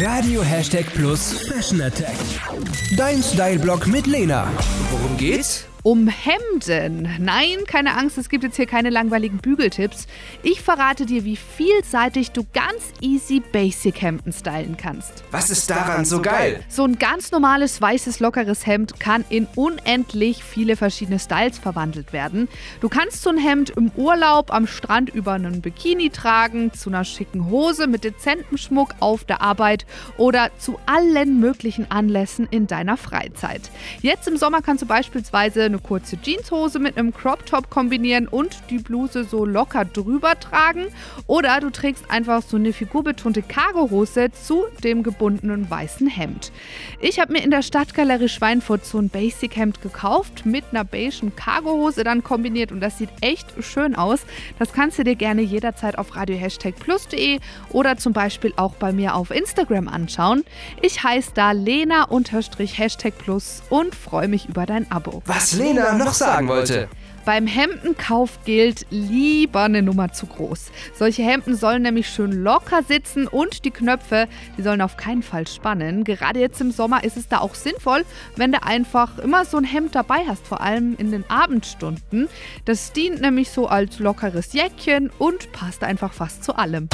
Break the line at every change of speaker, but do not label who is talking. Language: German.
Radio Hashtag Plus Fashion Attack. Dein Style-Blog mit Lena.
Worum geht's?
Um Hemden. Nein, keine Angst, es gibt jetzt hier keine langweiligen Bügeltipps. Ich verrate dir, wie vielseitig du ganz easy Basic Hemden stylen kannst.
Was ist daran so geil?
So ein ganz normales weißes lockeres Hemd kann in unendlich viele verschiedene Styles verwandelt werden. Du kannst so ein Hemd im Urlaub am Strand über einen Bikini tragen, zu einer schicken Hose mit dezentem Schmuck auf der Arbeit oder zu allen möglichen Anlässen in deiner Freizeit. Jetzt im Sommer kannst du beispielsweise eine kurze Jeanshose mit einem Crop Top kombinieren und die Bluse so locker drüber tragen. Oder du trägst einfach so eine figurbetonte Cargohose zu dem gebundenen weißen Hemd. Ich habe mir in der Stadtgalerie Schweinfurt so ein Basic-Hemd gekauft mit einer beigen Cargohose dann kombiniert und das sieht echt schön aus. Das kannst du dir gerne jederzeit auf radio-plus.de oder zum Beispiel auch bei mir auf Instagram anschauen. Ich heiße da Lena-Hashtag Plus und freue mich über dein Abo.
Was Lena noch sagen wollte.
Beim Hemdenkauf gilt lieber eine Nummer zu groß. Solche Hemden sollen nämlich schön locker sitzen und die Knöpfe, die sollen auf keinen Fall spannen. Gerade jetzt im Sommer ist es da auch sinnvoll, wenn du einfach immer so ein Hemd dabei hast, vor allem in den Abendstunden. Das dient nämlich so als lockeres Jäckchen und passt einfach fast zu allem.